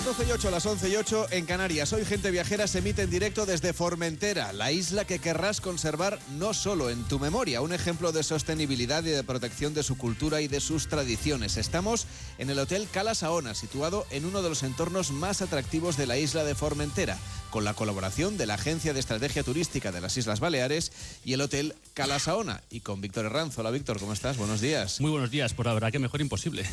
Las 12 y 8, a las 11 y 8 en Canarias. Hoy Gente Viajera se emite en directo desde Formentera, la isla que querrás conservar no solo en tu memoria, un ejemplo de sostenibilidad y de protección de su cultura y de sus tradiciones. Estamos en el Hotel Cala Saona, situado en uno de los entornos más atractivos de la isla de Formentera, con la colaboración de la Agencia de Estrategia Turística de las Islas Baleares y el Hotel Cala Saona. Y con Víctor Herranzo. Hola Víctor, ¿cómo estás? Buenos días. Muy buenos días, por la verdad que mejor imposible.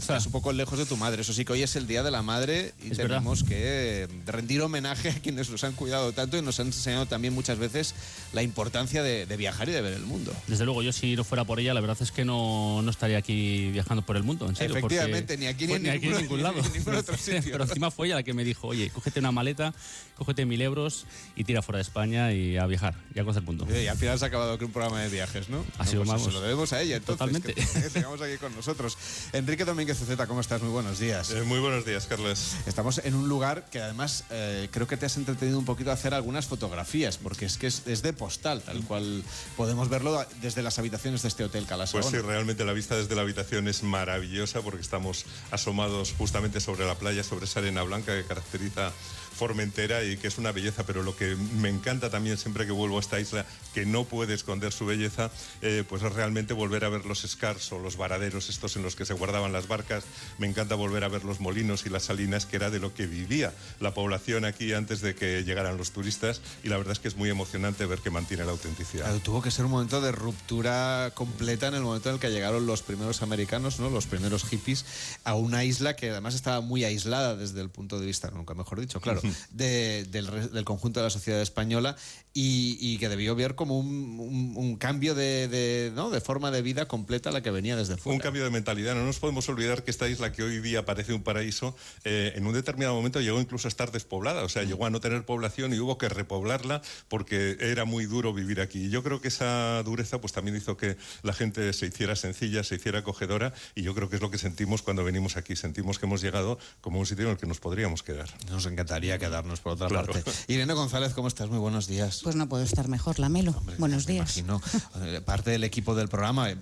Estás un poco lejos de tu madre. Eso sí que hoy es el Día de la Madre y Es tenemos que rendir homenaje a quienes nos han cuidado tanto y nos han enseñado también muchas veces la importancia de, de viajar y de ver el mundo. Desde luego, yo si no fuera por ella, la verdad es que no, no estaría aquí viajando por el mundo, en serio. Efectivamente, ni aquí ni en pues aquí en ningún- ningún lado. ni ningún otro sitio. Pero encima fue ella la que me dijo, oye, cógete una maleta, cógete mil euros y tira fuera de España y a viajar y a conocer el mundo. Y al final se ha acabado con un programa de viajes, ¿no? Ha sido, pues vamos, Se lo debemos a ella, entonces. totalmente. Que, que tengamos aquí con nosotros. Enrique Domínguez Zeta, ¿cómo estás? Muy buenos días. Eh, muy buenos días, Carles. Estamos en un lugar que además eh, creo que te has entretenido un poquito a hacer algunas fotografías, porque es que es, es de postal, tal cual podemos verlo desde las habitaciones de este hotel Calasaona. Pues sí, realmente la vista desde la habitación es maravillosa porque estamos asomados justamente sobre la playa, sobre esa arena blanca que caracteriza Formentera y que es una belleza, pero lo que me encanta también siempre que vuelvo a esta isla, que no puede esconder su belleza, eh, pues es realmente volver a ver los scars o los varaderos estos en los que se guardaban las barcas. Me encanta volver a ver los molinos y las salinas, que era de lo que vivía la población aquí antes de que llegaran los turistas y la verdad es que es muy emocionante ver que mantiene la autenticidad. Claro, tuvo que ser un momento de ruptura completa en el momento en el que llegaron los primeros americanos, ¿no? los primeros hippies, a una isla que además estaba muy aislada desde el punto de vista, nunca mejor dicho, claro, de- del, conjunto de la sociedad española y, y que debió ver como un, un- un cambio de, de, ¿no? de forma de vida completa a la que venía desde fuera. Un cambio de mentalidad. No nos podemos olvidar que esta isla que hoy día parece un paraíso, eh, en un determinado momento llegó incluso a estar despoblada. O sea, llegó a no tener población y hubo que repoblarla porque era muy duro vivir aquí. Y yo creo que esa dureza pues también hizo que la gente se hiciera sencilla, se hiciera acogedora y yo creo que es lo que sentimos cuando venimos aquí. Sentimos que hemos llegado como un sitio en el que nos podríamos quedar. Nos encantaría quedarnos por otra Claro. parte. Irene González, ¿cómo estás? Muy buenos días. Pues no puedo estar mejor, Lamelo. Hombre, Buenos me días. Imagino. Eh, Parte del equipo del programa eh,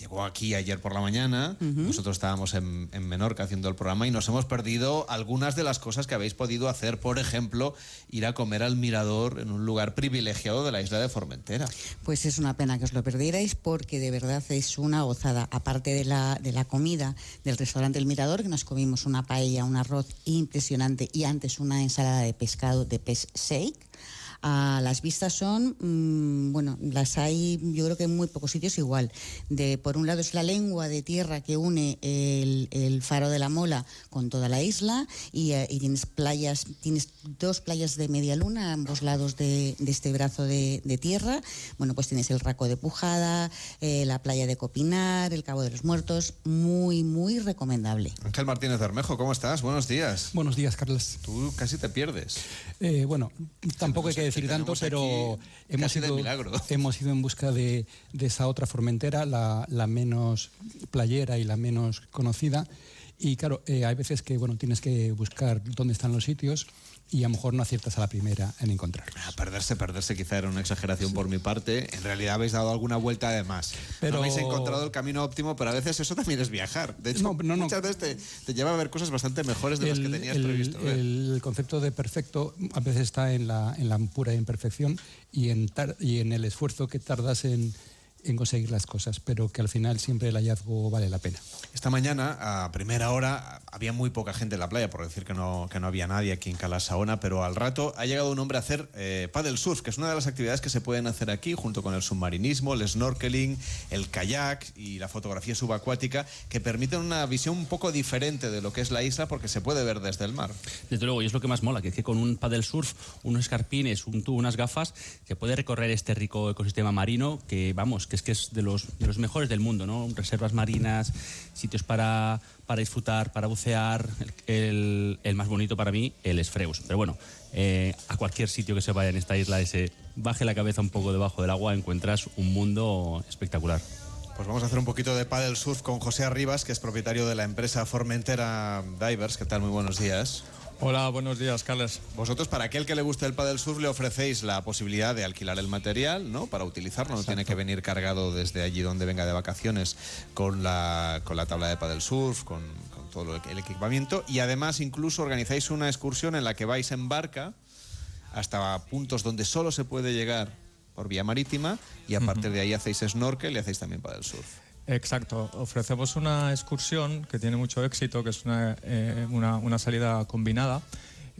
llegó aquí ayer por la mañana. Nosotros estábamos en, en Menorca haciendo el programa y nos hemos perdido algunas de las cosas que habéis podido hacer. Por ejemplo, ir a comer al mirador en un lugar privilegiado de la isla de Formentera. Pues es una pena que os lo perdierais porque de verdad es una gozada. Aparte de la, de la comida del restaurante El Mirador, que nos comimos una paella, un arroz impresionante y antes una ensalada de pescado de pez shake. Ah, las vistas son, mm, bueno, las hay yo creo que en muy pocos sitios igual. De, por un lado es la lengua de tierra que une el, el faro de la Mola con toda la isla y, eh, y tienes playas, tienes dos playas de media luna a ambos lados de, de este brazo de, de tierra. Bueno, pues tienes el Raco de Pujada, eh, la playa de Copinar, el Cabo de los Muertos, muy, muy recomendable. Ángel Martínez Bermejo, ¿cómo estás? Buenos días. Buenos días, Carlos. Tú casi te pierdes. Eh, bueno, tampoco hay que decir tanto, pero hemos ido, hemos ido en busca de, de esa otra Formentera, la, la menos playera y la menos conocida. Y claro, eh, hay veces que bueno, tienes que buscar dónde están los sitios y a lo mejor no aciertas a la primera en encontrarlos. Ah, Perderse, perderse quizá era una exageración por mi parte. En realidad habéis dado alguna vuelta de más. Pero- No habéis encontrado el camino óptimo, pero a veces eso también es viajar. De hecho, No, muchas veces te, te lleva a ver cosas bastante mejores de las que tenías el- previsto ver. el concepto de perfecto a veces está en la, en la pura imperfección y en, tar- y en el esfuerzo que tardas en, en conseguir las cosas, pero que al final siempre el hallazgo vale la pena. Esta mañana, a primera hora, había muy poca gente en la playa, por decir que no, que no había nadie aquí en Cala Saona, pero al rato ha llegado un hombre a hacer eh, paddle surf, que es una de las actividades que se pueden hacer aquí, junto con el submarinismo, el snorkeling, el kayak y la fotografía subacuática, que permiten una visión un poco diferente de lo que es la isla, porque se puede ver desde el mar. Desde luego, y es lo que más mola, que es que con un paddle surf, unos escarpines, un tubo, unas gafas, se puede recorrer este rico ecosistema marino que, vamos, que es que es de los, de los mejores del mundo, ¿no? Reservas marinas, sitios para, para disfrutar, para bucear, el, el- más bonito para mí, el Esfreus. Pero bueno, eh, a cualquier sitio que se vaya en esta isla, ese baje la cabeza un poco debajo del agua, encuentras un mundo espectacular. Pues vamos a hacer un poquito de paddle surf con José Arribas, que es propietario de la empresa Formentera Divers. ¿Qué tal? Muy buenos días. Hola, buenos días, Carles. Vosotros, para aquel que le guste el paddle surf, le ofrecéis la posibilidad de alquilar el material, ¿no? Para utilizarlo, no tiene que venir cargado desde allí donde venga de vacaciones con la, con la tabla de paddle surf, con, con todo el equipamiento. Y además, incluso organizáis una excursión en la que vais en barca hasta puntos donde solo se puede llegar por vía marítima y a partir de ahí hacéis snorkel y hacéis también paddle surf. Exacto, ofrecemos una excursión que tiene mucho éxito, que es una, eh, una, salida combinada.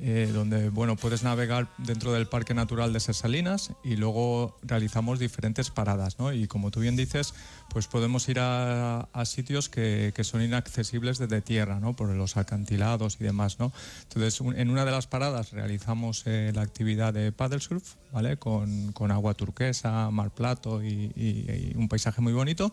eh, donde bueno, puedes navegar dentro del Parque Natural de Salinas y luego realizamos diferentes paradas. ¿no? Y como tú bien dices, pues podemos ir a, sitios que, que son inaccesibles desde tierra, ¿no? por los acantilados y demás. ¿no? Entonces, en una de las paradas realizamos eh, la actividad de paddle surf, ¿vale? con, con agua turquesa, mar plato y un paisaje muy bonito.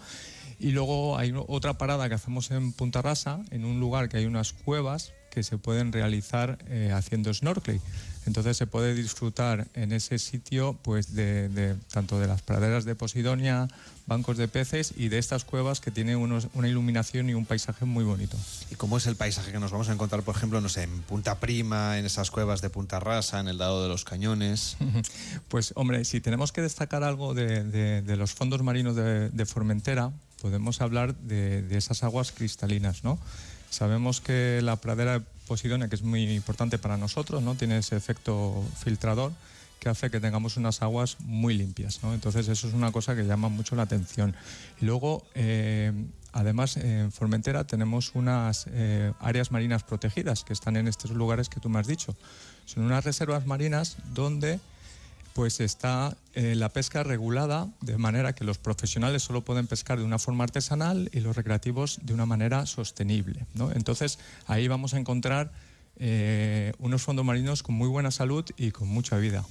Y luego hay otra parada que hacemos en Punta Rasa, en un lugar que hay unas cuevas que se pueden realizar eh, haciendo snorkeling. Entonces se puede disfrutar en ese sitio pues de, de- tanto de las praderas de Posidonia, bancos de peces y de estas cuevas que tienen unos- una iluminación y un paisaje muy bonito. ¿Y cómo es el paisaje que nos vamos a encontrar, por ejemplo, no sé, en Punta Prima, en esas cuevas de Punta Rasa, en el Dado de los Cañones? Pues hombre, si tenemos que destacar algo de, de- de los fondos marinos de Formentera, podemos hablar de, esas aguas cristalinas, ¿no? Sabemos que la pradera de Posidonia, que es muy importante para nosotros, ¿no? Tiene ese efecto filtrador que hace que tengamos unas aguas muy limpias, ¿no? Entonces eso es una cosa que llama mucho la atención. Y luego, eh, además, en Formentera tenemos unas eh, áreas marinas protegidas que están en estos lugares que tú me has dicho. Son unas reservas marinas donde pues está eh, la pesca regulada de manera que los profesionales solo pueden pescar de una forma artesanal y los recreativos de una manera sostenible. ¿no? Entonces ahí vamos a encontrar eh, unos fondos marinos con muy buena salud y con mucha vida.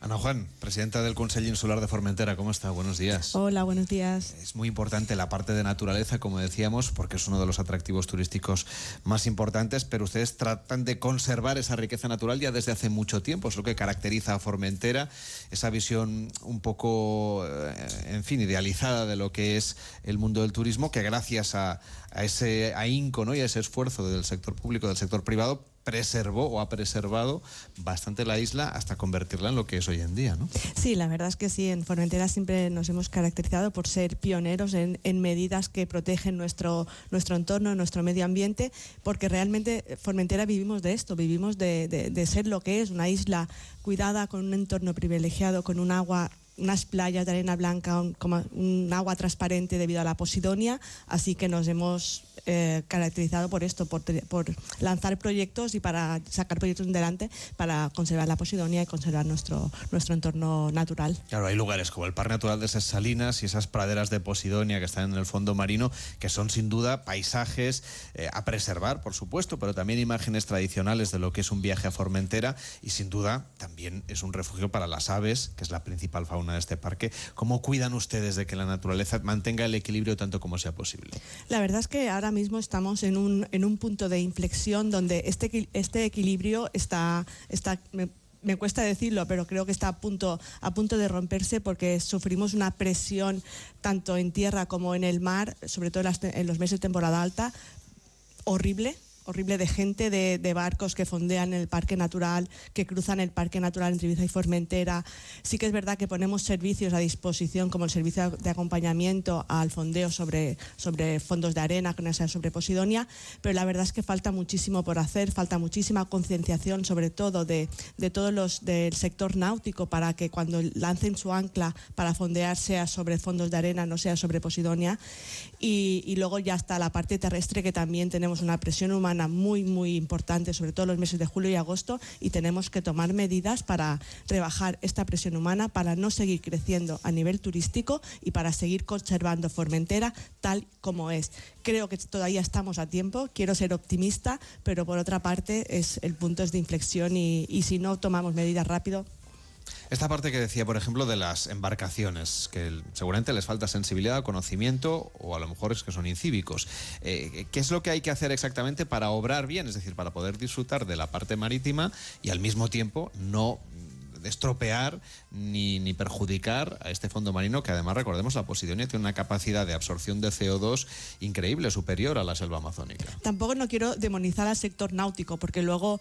Ana Juan, presidenta del Consejo Insular de Formentera, ¿cómo está? Buenos días. Hola, buenos días. Es muy importante la parte de naturaleza, como decíamos, porque es uno de los atractivos turísticos más importantes, pero ustedes tratan de conservar esa riqueza natural ya desde hace mucho tiempo. Es lo que caracteriza a Formentera, esa visión un poco, eh, en fin, idealizada de lo que es el mundo del turismo, que gracias a, a ese ahínco ¿no? y a ese esfuerzo del sector público, del sector privado, preservó o ha preservado bastante la isla hasta convertirla en lo que es hoy en día, ¿no? Sí, la verdad es que sí, en Formentera siempre nos hemos caracterizado por ser pioneros en, medidas que protegen nuestro, nuestro entorno, nuestro medio ambiente, porque realmente eh, Formentera vivimos de esto, vivimos de ser lo que es, una isla cuidada con un entorno privilegiado, con un agua unas playas de arena blanca, un, como un agua transparente debido a la posidonia, así que nos hemos eh, caracterizado por esto, por, por lanzar proyectos y para sacar proyectos adelante para conservar la posidonia y conservar nuestro, nuestro entorno natural. Claro, hay lugares como el Parque Natural de esas Salinas y esas praderas de Posidonia que están en el fondo marino, que son sin duda paisajes eh, a preservar, por supuesto, pero también imágenes tradicionales de lo que es un viaje a Formentera y sin duda también es un refugio para las aves, que es la principal fauna de este parque. ¿Cómo cuidan ustedes de que la naturaleza mantenga el equilibrio tanto como sea posible? La verdad es que ahora mismo estamos en un, en un punto de inflexión donde este, este equilibrio está, está me, cuesta decirlo, pero creo que está a punto, a punto de romperse porque sufrimos una presión tanto en tierra como en el mar, sobre todo en los meses de temporada alta, horrible horrible de gente, de, de barcos que fondean el parque natural, que cruzan el parque natural entre Ibiza y Formentera. Sí que es verdad que ponemos servicios a disposición, como el servicio de acompañamiento al fondeo sobre, sobre fondos de arena, sobre Posidonia, pero la verdad es que falta muchísimo por hacer, falta muchísima concienciación, sobre todo de, de todos los del sector náutico, para que cuando lancen su ancla para fondear sea sobre fondos de arena, no sea sobre Posidonia. Y, y luego ya está la parte terrestre, que también tenemos una presión humana muy, muy importante, sobre todo los meses de julio y agosto, y tenemos que tomar medidas para rebajar esta presión humana, para no seguir creciendo a nivel turístico y para seguir conservando Formentera tal como es. Creo que todavía estamos a tiempo, quiero ser optimista, pero por otra parte es, el punto es de inflexión y, y si no tomamos medidas rápido, Esta parte que decía, por ejemplo, de las embarcaciones, que seguramente les falta sensibilidad, conocimiento, o a lo mejor es que son incívicos. Eh, ¿Qué es lo que hay que hacer exactamente para obrar bien? Es decir, para poder disfrutar de la parte marítima y al mismo tiempo no estropear ni, ni perjudicar a este fondo marino que además recordemos la Posidonia tiene una capacidad de absorción de CO2 increíble, superior a la selva amazónica. tampoco no quiero demonizar al sector náutico, porque luego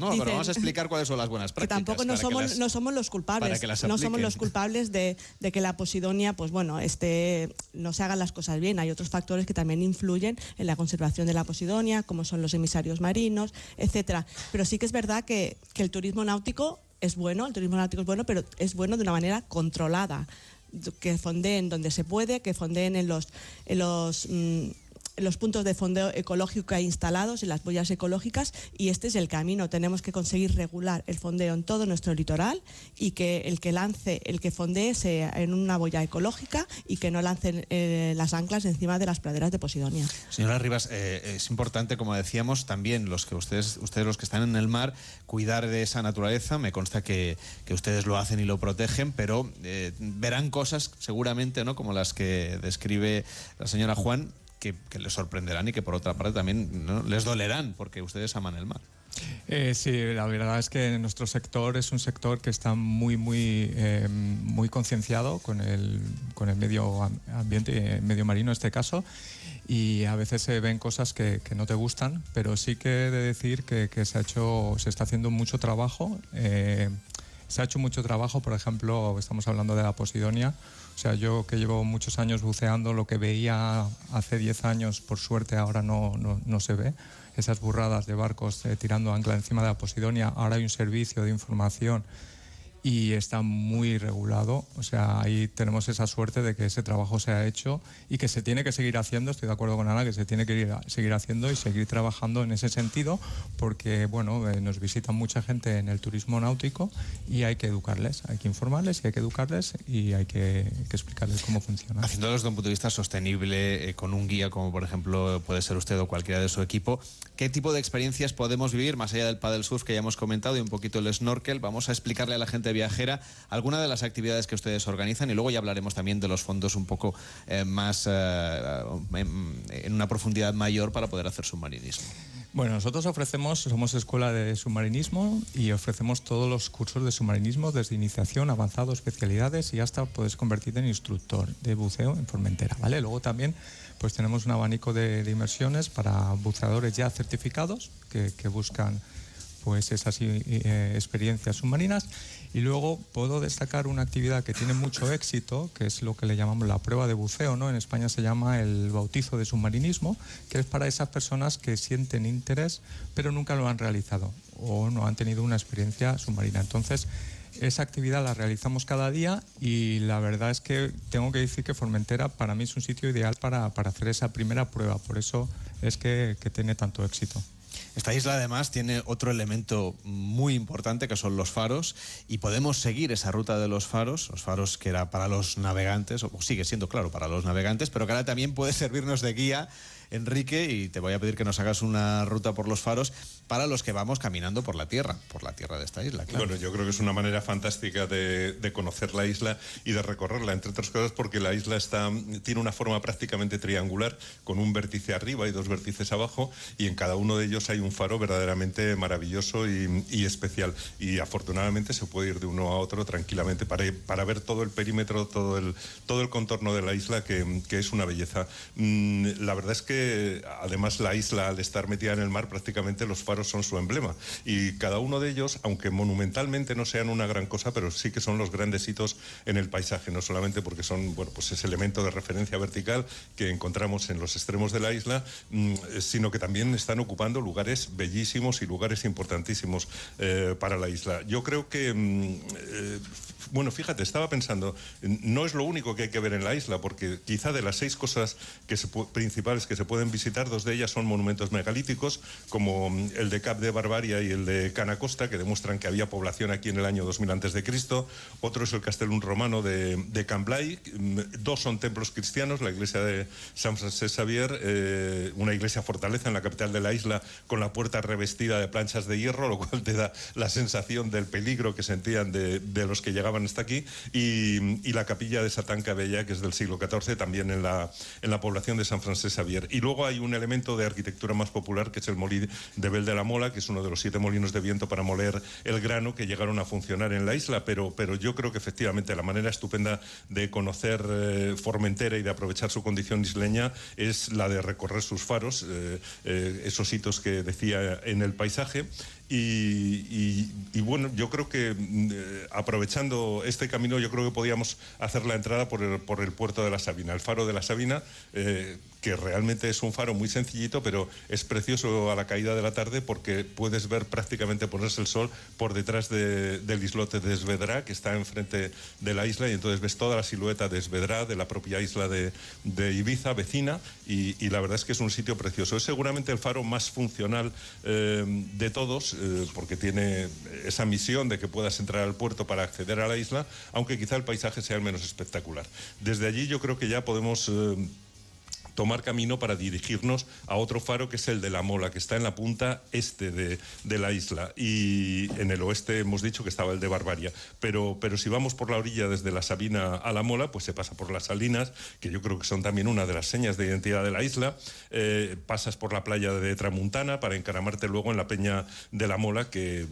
No, pero vamos a explicar cuáles son las buenas prácticas. Que tampoco no somos, no somos los culpables. no somos los culpables de, de, que la posidonia, pues bueno, este, no se hagan las cosas bien. Hay otros factores que también influyen en la conservación de la posidonia, como son los emisarios marinos, etcétera. Pero sí que es verdad que, que el turismo náutico es bueno, el turismo náutico es bueno, pero es bueno de una manera controlada que fondeen donde se puede, que fondeen en los, en los mm, los puntos de fondeo ecológico instalados, en las boyas ecológicas, y este es el camino. Tenemos que conseguir regular el fondeo en todo nuestro litoral y que el que lance, el que fondee sea en una boya ecológica y que no lancen eh, las anclas encima de las praderas de Posidonia. Señora Rivas, eh, es importante, como decíamos, también los que ustedes, ustedes los que están en el mar, cuidar de esa naturaleza. Me consta que, que ustedes lo hacen y lo protegen, pero eh, verán cosas seguramente, ¿no? Como las que describe la señora Juan, que, les sorprenderán y que por otra parte también les dolerán porque ustedes aman el mar. Eh, sí, la verdad es que nuestro sector es un sector que está muy, muy, eh, muy concienciado con el, con el medio ambiente, el medio marino en este caso, y a veces se ven cosas que, que no te gustan, pero sí que he de decir que, que, se, ha hecho, se está haciendo mucho trabajo. Eh, se ha hecho mucho trabajo, por ejemplo, estamos hablando de la Posidonia, sea, yo que llevo muchos años buceando, lo que veía hace 10 años, por suerte ahora no, no, no se ve. Esas burradas de barcos eh, tirando ancla encima de la Posidonia. Ahora hay un servicio de información y está muy regulado. O sea, ahí tenemos esa suerte de que ese trabajo se ha hecho y que se tiene que seguir haciendo. Estoy de acuerdo con Ana que se tiene que ir seguir haciendo y seguir trabajando en ese sentido porque, bueno, eh, nos visita mucha gente en el turismo náutico y hay que educarles, hay que informarles y hay que educarles y hay que, explicarles cómo funciona. Haciéndolo desde un punto de vista sostenible, eh, con un guía como por ejemplo puede ser usted o cualquiera de su equipo, ¿qué tipo de experiencias podemos vivir más allá del paddle surf que ya hemos comentado y un poquito el snorkel? Vamos a explicarle a la gente viajera, alguna de las actividades que ustedes organizan y luego ya hablaremos también de los fondos un poco eh, más eh, en una profundidad mayor para poder hacer submarinismo. Bueno, nosotros ofrecemos, somos escuela de submarinismo y ofrecemos todos los cursos de submarinismo desde iniciación, avanzado, especialidades y hasta puedes convertirte en instructor de buceo en Formentera, ¿vale? Luego también pues tenemos un abanico de, inversiones para buceadores ya certificados que, buscan pues esas eh, experiencias submarinas. Y luego puedo destacar una actividad que tiene mucho éxito, que es lo que le llamamos la prueba de buceo, ¿no? En España se llama el bautizo de submarinismo, que es para esas personas que sienten interés, pero nunca lo han realizado o no han tenido una experiencia submarina. Entonces, esa actividad la realizamos cada día y la verdad es que tengo que decir que Formentera para mí es un sitio ideal para, para hacer esa primera prueba, por eso es que, que tiene tanto éxito. Esta isla además tiene otro elemento muy importante que son los faros y podemos seguir esa ruta de los faros, los faros que era para los navegantes, o sigue siendo claro para los navegantes, pero que ahora también puede servirnos de guía Enrique, y te voy a pedir que nos hagas una ruta por los faros para los que vamos caminando por la tierra, por la tierra de esta isla. Bueno, yo creo que es una manera fantástica de, conocer la isla y de recorrerla, entre otras cosas porque la isla está, tiene una forma prácticamente triangular, con un vértice arriba y dos vértices abajo, y en cada uno de ellos hay un faro verdaderamente maravilloso y, especial. Y afortunadamente se puede ir de uno a otro tranquilamente para, para ver todo el perímetro, todo el, todo el contorno de la isla, que, que es una belleza. Mm, la verdad es que además la isla, al estar metida en el mar, prácticamente los faros son su emblema. Y cada uno de ellos, aunque monumentalmente no sean una gran cosa, pero sí que son los grandes hitos en el paisaje, no solamente porque son bueno, pues ese elemento de referencia vertical que encontramos en los extremos de la isla, mm, sino que también están ocupando lugares bellísimos y lugares importantísimos eh, para la isla. Yo creo que, mm, eh, bueno, fíjate, estaba pensando, no es lo único que hay que ver en la isla, porque quizá de las seis cosas principales que se pueden visitar, dos de ellas son monumentos megalíticos, como mm, el de Cap de Barbaria y el de Canacosta, que demuestran que había población aquí en el año 2000 a.C. Otro es el Castellum romano de, de Cambrai. Mm, dos son templos cristianos, la iglesia de San Francisco Xavier, eh, una iglesia fortaleza en la capital de la isla, con la puerta revestida de planchas de hierro, lo cual te da la sensación del peligro que sentían de, los que llegaban hasta aquí, y, la capilla de Satán Cabella, que es del siglo XIV, también en la, en la población de San Francisco Xavier. Y y luego hay un elemento de arquitectura más popular que es el molí de Bel de la Mola, que es uno de los siete molinos de viento para moler el grano que llegaron a funcionar en la isla, pero, pero yo creo que efectivamente la manera estupenda de conocer eh, Formentera y de aprovechar su condición isleña es la de recorrer sus faros, eh, eh, esos hitos que decía en el paisaje. Y, bueno, yo creo que aprovechando este camino, yo creo que podíamos hacer la entrada por el, por el puerto de la Sabina, el faro de la Sabina, que realmente es un faro muy sencillito, pero es precioso a la caída de la tarde porque puedes ver prácticamente ponerse el sol por detrás del islote de Esvedra, que está enfrente de la isla, y entonces ves toda la silueta de Esvedra, de la propia isla de, Ibiza, vecina, y, la verdad es que es un sitio precioso. Es seguramente el faro más funcional eh, de todos, eh, porque tiene esa misión de que puedas entrar al puerto para acceder a la isla, aunque quizá el paisaje sea el menos espectacular. Desde allí yo creo que ya podemos... Eh, tomar camino para dirigirnos a otro faro que es el de la Mola, que está en la punta este de, la isla. Y en el oeste hemos dicho que estaba el de Barbaria. Pero, pero si vamos por la orilla desde la Sabina a la Mola, pues se pasa por las Salinas, que yo creo que son también una de las señas de identidad de la isla. Eh, pasas por la playa de Tramuntana para encaramarte luego en la peña de la Mola, que,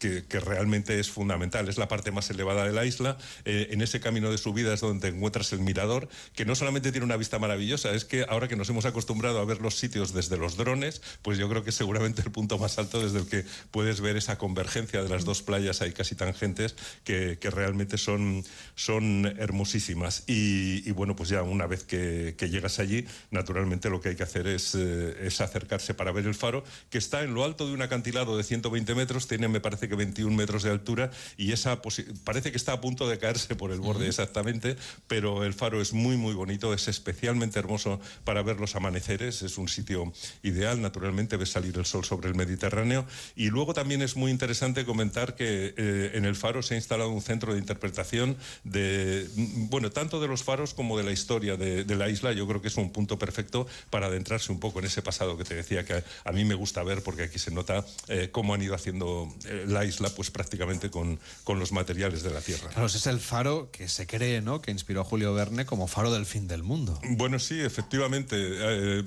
eh, que, realmente es fundamental. Es la parte más elevada de la isla. Eh, en ese camino de subida es donde encuentras el mirador, que no solamente tiene una vista maravillosa, es que ahora que nos hemos acostumbrado a ver los sitios desde los drones, pues yo creo que es seguramente el punto más alto desde el que puedes ver esa convergencia de las dos playas ahí casi tangentes que, que realmente son, son hermosísimas. Y, bueno, pues ya una vez que, llegas allí, naturalmente lo que hay que hacer es, eh, es acercarse para ver el faro, que está en lo alto de un acantilado de 120 metros, tiene me parece que 21 metros de altura y esa parece que está a punto de caerse por el borde exactamente, pero el faro es muy, muy bonito, es especialmente hermoso para ver los amaneceres, es un sitio ideal, naturalmente ves salir el sol sobre el Mediterráneo. Y luego también es muy interesante comentar que eh, en el faro se ha instalado un centro de interpretación de, bueno, tanto de los faros como de la historia de, la isla. Yo creo que es un punto perfecto para adentrarse un poco en ese pasado que te decía que a, mí me gusta ver porque aquí se nota eh, cómo han ido haciendo eh, la isla pues prácticamente con, con los materiales de la tierra. Claro, ese es el faro que se cree, ¿no? Que inspiró a Julio Verne como faro del fin del mundo. Bueno, sí, efectivamente, eh,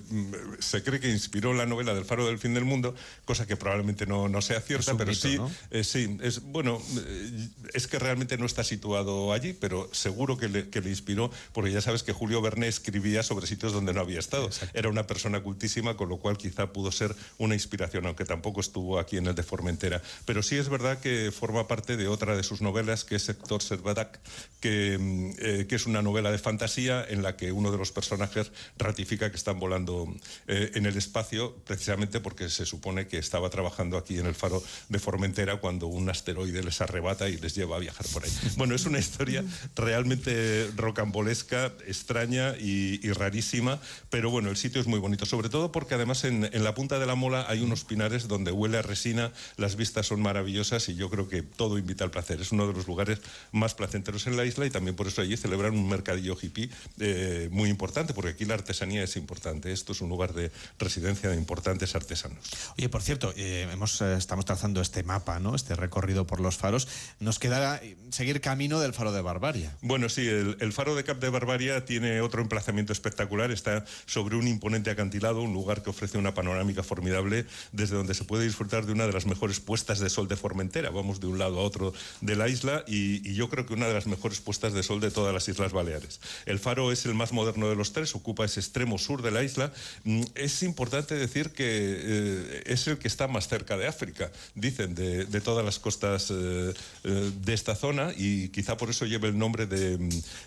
se cree que inspiró la novela del Faro del Fin del Mundo, cosa que probablemente no, no sea cierta, pero sí, eh, sí, es bueno, eh, es que realmente no está situado allí, pero seguro que le, que le, inspiró, porque ya sabes que Julio Verne escribía sobre sitios donde no había estado. Era una persona cultísima, con lo cual quizá pudo ser una inspiración, aunque tampoco estuvo aquí en el de Formentera. Pero sí es verdad que forma parte de otra de sus novelas, que es Héctor Servadac, que, que es una novela de fantasía en la que uno de los personajes ratifica que están volando eh, en el espacio precisamente porque se supone que estaba trabajando aquí en el faro de Formentera cuando un asteroide les arrebata y les lleva a viajar por ahí. Bueno, es una historia realmente rocambolesca, extraña y, rarísima, pero bueno, el sitio es muy bonito, sobre todo porque además en, la punta de la mola hay unos pinares donde huele a resina, las vistas son maravillosas y yo creo que todo invita al placer. Es uno de los lugares más placenteros en la isla y también por eso allí celebran un mercadillo hippie eh, muy importante, porque aquí la artesanía es importante. Esto es un lugar de residencia de importantes artesanos. Oye, por cierto, eh, hemos, eh, estamos trazando este mapa, ¿no? Este recorrido por los faros. Nos queda seguir camino del faro de Barbaria. Bueno, sí, el, faro de Cap de Barbaria tiene otro emplazamiento espectacular. Está sobre un imponente acantilado, un lugar que ofrece una panorámica formidable desde donde se puede disfrutar de una de las mejores puestas de sol de Formentera. Vamos de un lado a otro de la isla y, y yo creo que una de las mejores puestas de sol de todas las Islas Baleares. El faro es el más moderno de los tres, ocupa ese extremo sur de la isla, mm, es importante decir que eh, es el que está más cerca de África, dicen, de, todas las costas eh, eh, de esta zona y quizá por eso lleva el nombre de,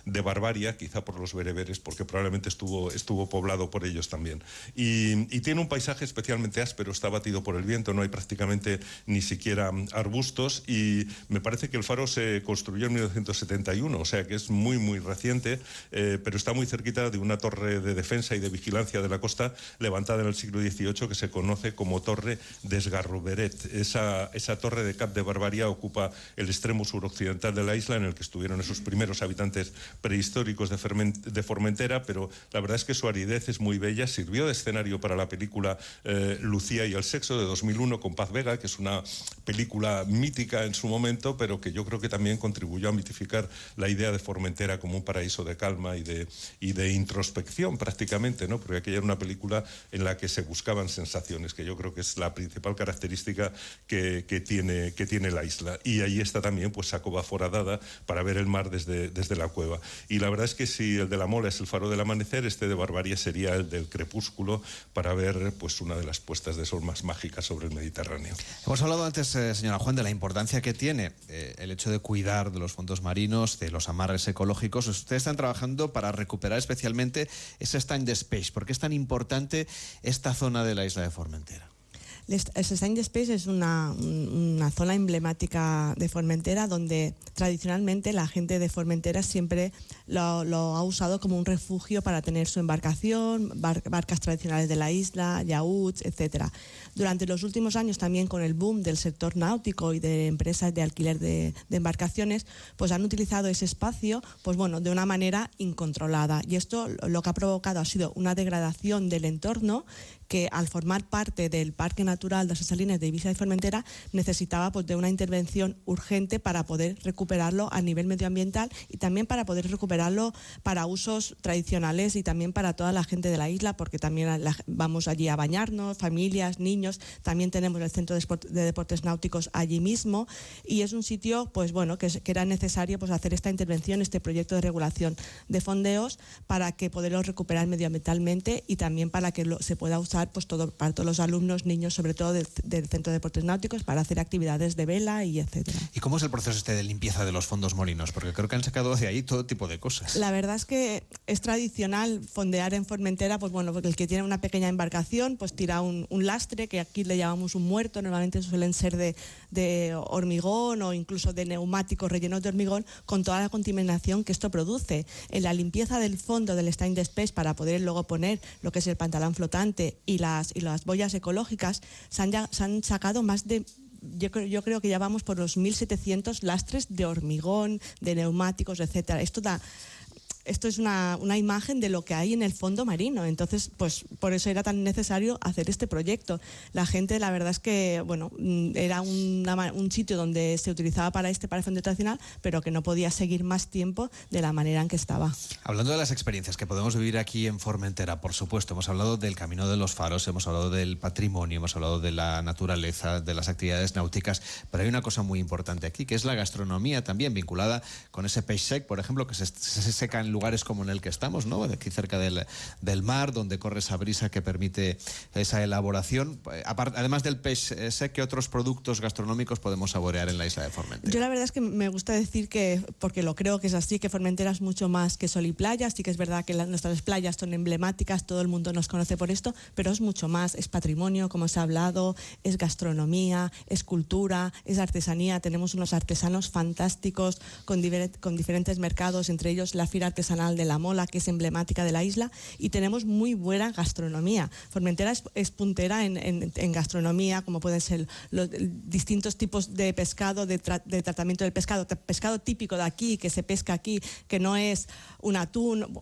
de, Barbaria, quizá por los bereberes, porque probablemente estuvo, estuvo poblado por ellos también. Y, tiene un paisaje especialmente áspero, está batido por el viento, no hay prácticamente ni siquiera arbustos y me parece que el faro se construyó en 1971, o sea que es muy, muy reciente, pero está muy cerquita de una torre de defensa y de vigilancia de la costa levantada en el siglo XVIII que se conoce como Torre d'Esgarroberet. Esa, esa torre de Cap de Barbaria ocupa el extremo suroccidental de la isla en el que estuvieron esos primeros habitantes prehistóricos de, de Formentera, pero la verdad es que su aridez es muy bella. Sirvió de escenario para la película eh, Lucía y el sexo de 2001 con Paz Vega, que es una película mítica en su momento, pero que yo creo que también contribuyó a mitificar la idea de Formentera como un paraíso de calma y de, y de introspección prácticamente, ¿no? Porque aquella era una película en la que se buscaban sensaciones, que yo creo que es la principal característica que, que tiene, que tiene la isla. Y ahí está también pues Sacoba foradada para ver el mar desde, desde la cueva. Y la verdad es que si el de la Mola es el faro del amanecer, este de Barbaria sería el del crepúsculo para ver pues una de las puestas de sol más mágicas sobre el Mediterráneo. Hemos hablado antes, eh, señora Juan, de la importancia que tiene eh, el hecho de cuidar de los fondos marinos, de los amarres ecológicos. Ustedes están trabajando para recuperar especialmente ese stand space. ¿Por qué es tan importante esta zona de la isla de Formentera? El Stand Space es una, zona emblemática de Formentera donde tradicionalmente la gente de Formentera siempre lo, ha usado como un refugio para tener su embarcación, bar, barcas tradicionales de la isla, yaúts, etcétera. Durante los últimos años también con el boom del sector náutico y de empresas de alquiler de, de embarcaciones, pues han utilizado ese espacio, pues bueno, de una manera incontrolada. Y esto lo que ha provocado ha sido una degradación del entorno que al formar parte del Parque Natural de las Salinas de Ibiza y Formentera necesitaba pues, de una intervención urgente para poder recuperarlo a nivel medioambiental y también para poder recuperarlo para usos tradicionales y también para toda la gente de la isla, porque también vamos allí a bañarnos, familias, niños, también tenemos el Centro de, Deportes Náuticos allí mismo y es un sitio pues bueno que, era necesario pues hacer esta intervención, este proyecto de regulación de fondeos para que poderlo recuperar medioambientalmente y también para que se pueda usar pues todo, para todos los alumnos, niños, sobre todo del, del, Centro de Deportes Náuticos, para hacer actividades de vela y etcétera. ¿Y cómo es el proceso este de limpieza de los fondos morinos? Porque creo que han sacado de ahí todo tipo de cosas. La verdad es que es tradicional fondear en Formentera, pues bueno, porque el que tiene una pequeña embarcación, pues tira un, un lastre, que aquí le llamamos un muerto, normalmente suelen ser de, de hormigón o incluso de neumáticos rellenos de hormigón, con toda la contaminación que esto produce. En la limpieza del fondo del stand space para poder luego poner lo que es el pantalón flotante y las, y las boyas ecológicas, se han, ya, se han sacado más de yo, yo, creo que ya vamos por los 1.700 lastres de hormigón, de neumáticos, etcétera. Esto da esto es una, una, imagen de lo que hay en el fondo marino. Entonces, pues por eso era tan necesario hacer este proyecto. La gente, la verdad es que, bueno, era una, un sitio donde se utilizaba para este, para el fondo tradicional, pero que no podía seguir más tiempo de la manera en que estaba. Hablando de las experiencias que podemos vivir aquí en Formentera, por supuesto, hemos hablado del camino de los faros, hemos hablado del patrimonio, hemos hablado de la naturaleza, de las actividades náuticas, pero hay una cosa muy importante aquí, que es la gastronomía también vinculada con ese peix sec, por ejemplo, que se, se seca en lugares como en el que estamos, ¿no? aquí cerca del, del, mar, donde corre esa brisa que permite esa elaboración. Además del pez sé que otros productos gastronómicos podemos saborear en la isla de Formentera. Yo la verdad es que me gusta decir que, porque lo creo que es así, que Formentera es mucho más que sol y playa, sí que es verdad que nuestras playas son emblemáticas, todo el mundo nos conoce por esto, pero es mucho más, es patrimonio, como se ha hablado, es gastronomía, es cultura, es artesanía, tenemos unos artesanos fantásticos con, con diferentes mercados, entre ellos la Fira Artesanal de la Mola, que es emblemática de la isla, y tenemos muy buena gastronomía. Formentera es, es puntera en, en, en, gastronomía, como pueden ser los distintos tipos de pescado, de, tra de, tratamiento del pescado, pescado típico de aquí, que se pesca aquí, que no es un atún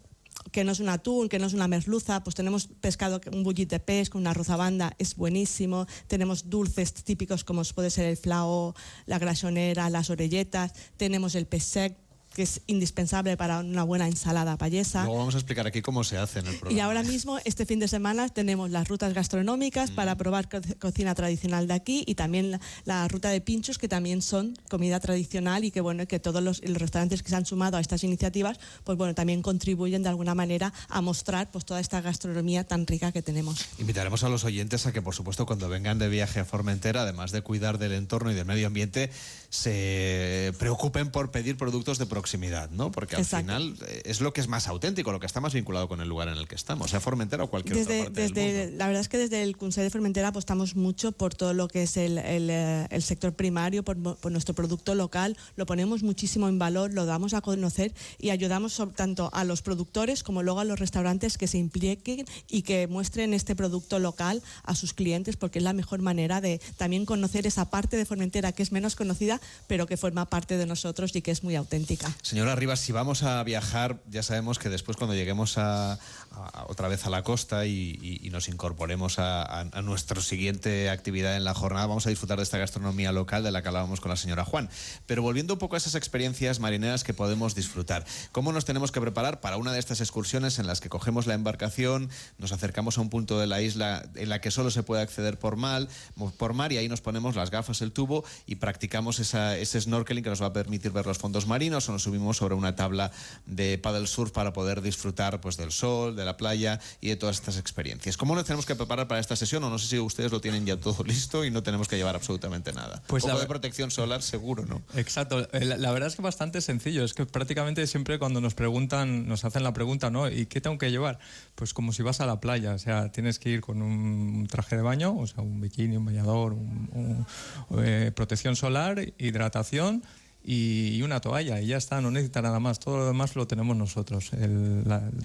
que no es un atún, que no es una merluza, pues tenemos pescado, un bullit de pez con una rozabanda, es buenísimo. Tenemos dulces típicos como puede ser el flao, la grasonera, las orelletas. Tenemos el pez sec, que es indispensable para una buena ensalada payesa. Luego vamos a explicar aquí cómo se hace en el programa. Y ahora mismo, este fin de semana, tenemos las rutas gastronómicas mm. para probar co cocina tradicional de aquí y también la, la, ruta de pinchos, que también son comida tradicional y que bueno, que todos los, los, restaurantes que se han sumado a estas iniciativas, pues bueno, también contribuyen de alguna manera a mostrar pues toda esta gastronomía tan rica que tenemos. Invitaremos a los oyentes a que, por supuesto, cuando vengan de viaje a Formentera, además de cuidar del entorno y del medio ambiente, se preocupen por pedir productos de proximidad, ¿no? Porque al Exacto. final es lo que es más auténtico, lo que está más vinculado con el lugar en el que estamos, sea Formentera o cualquier desde, otra parte desde, del mundo. La verdad es que desde el Consell de Formentera apostamos mucho por todo lo que es el, el, el sector primario, por, por, nuestro producto local, lo ponemos muchísimo en valor, lo damos a conocer y ayudamos tanto a los productores como luego a los restaurantes que se impliquen y que muestren este producto local a sus clientes, porque es la mejor manera de también conocer esa parte de Formentera que es menos conocida, pero que forma parte de nosotros y que es muy auténtica. Señora Rivas, si vamos a viajar, ya sabemos que después cuando lleguemos a, otra vez a la costa y, nos incorporemos a, nuestra siguiente actividad en la jornada, vamos a disfrutar de esta gastronomía local de la que hablábamos con la señora Juan. Pero volviendo un poco a esas experiencias marineras que podemos disfrutar, ¿cómo nos tenemos que preparar para una de estas excursiones en las que cogemos la embarcación, nos acercamos a un punto de la isla en la que solo se puede acceder por, mal, por mar y ahí nos ponemos las gafas, el tubo y practicamos ese snorkeling que nos va a permitir ver los fondos marinos o nos subimos sobre una tabla de paddle surf para poder disfrutar pues, del sol, de la playa y de todas estas experiencias. ¿Cómo nos tenemos que preparar para esta sesión? O no sé si ustedes lo tienen ya todo listo y no tenemos que llevar absolutamente nada. Pues la... de protección solar seguro, ¿no? Exacto. Eh, la, verdad es que bastante sencillo. Es que prácticamente siempre cuando nos preguntan, nos hacen la pregunta, ¿no? ¿Y qué tengo que llevar? Pues como si vas a la playa. O sea, tienes que ir con un traje de baño, o sea, un bikini, un bañador, un, eh, protección solar, hidratación y, una toalla y ya está, no necesita nada más. Todo lo demás lo tenemos nosotros,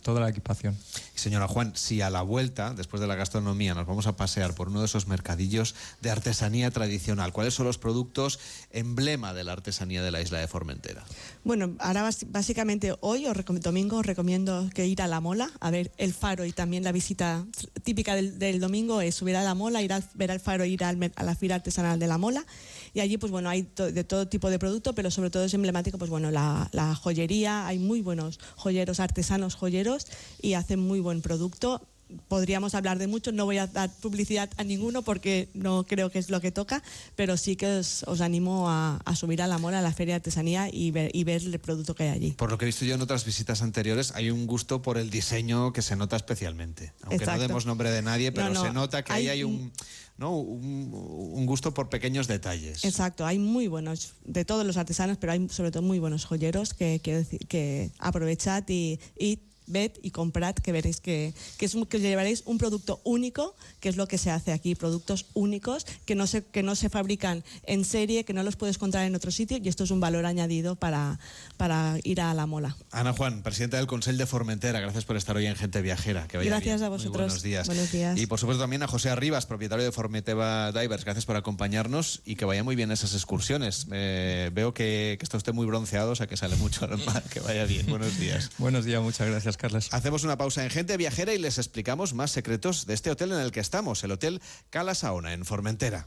toda la equipación. Señora Juan, si a la vuelta, después de la gastronomía, nos vamos a pasear por uno de esos mercadillos de artesanía tradicional, ¿cuáles son los productos emblema de la artesanía de la isla de Formentera? Bueno, ahora básicamente hoy o domingo os recomiendo que ir a la Mola a ver el faro y también la visita típica del, domingo es subir a la Mola, ir a ver el faro, ir a la fila artesanal de la Mola y allí pues bueno hay de todo tipo de productos, pero sobre todo es emblemático pues bueno la, la joyería, hay muy buenos joyeros, artesanos joyeros y hacen muy buen producto podríamos hablar de mucho, no voy a dar publicidad a ninguno porque no creo que es lo que toca, pero sí que os, animo a, subir a la mora a la Feria de Artesanía y ver, y ver el producto que hay allí. Por lo que he visto yo en otras visitas anteriores, hay un gusto por el diseño que se nota especialmente. Aunque no demos nombre de nadie, pero se nota que ahí hay un ¿no? Un, gusto por pequeños detalles. Exacto, hay muy buenos, de todos los artesanos, pero hay sobre todo muy buenos joyeros que, que, aprovechad y ved y comprad, que veréis que, que, es, que llevaréis un producto único, que es lo que se hace aquí, productos únicos que no, se, que no se fabrican en serie, que no los puedes encontrar en otro sitio y esto es un valor añadido para, para ir a la mola. Ana Juan, presidenta del Consejo de Formentera, gracias por estar hoy en Gente Viajera. Que gracias a vosotros. buenos días. buenos días. Y por supuesto también a José Arribas, propietario de Formenteva Divers, gracias por acompañarnos y que vaya muy bien esas excursiones. Eh, veo que, que está usted muy bronceado, o sea que sale mucho al mar, que vaya bien. Buenos días. buenos días, muchas Hacemos una pausa en Gente Viajera y les explicamos más secretos de este hotel en el que estamos, el Hotel Cala Saona, en Formentera.